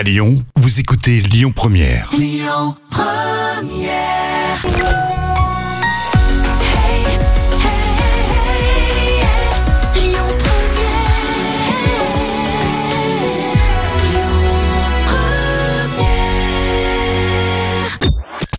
À Lyon, vous écoutez Lyon Première. Lyon Première. Hey, hey, hey, Lyon Première. Lyon Première.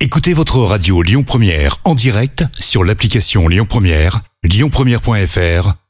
Écoutez votre radio Lyon Première en direct sur l'application Lyon Première, lyonpremière.fr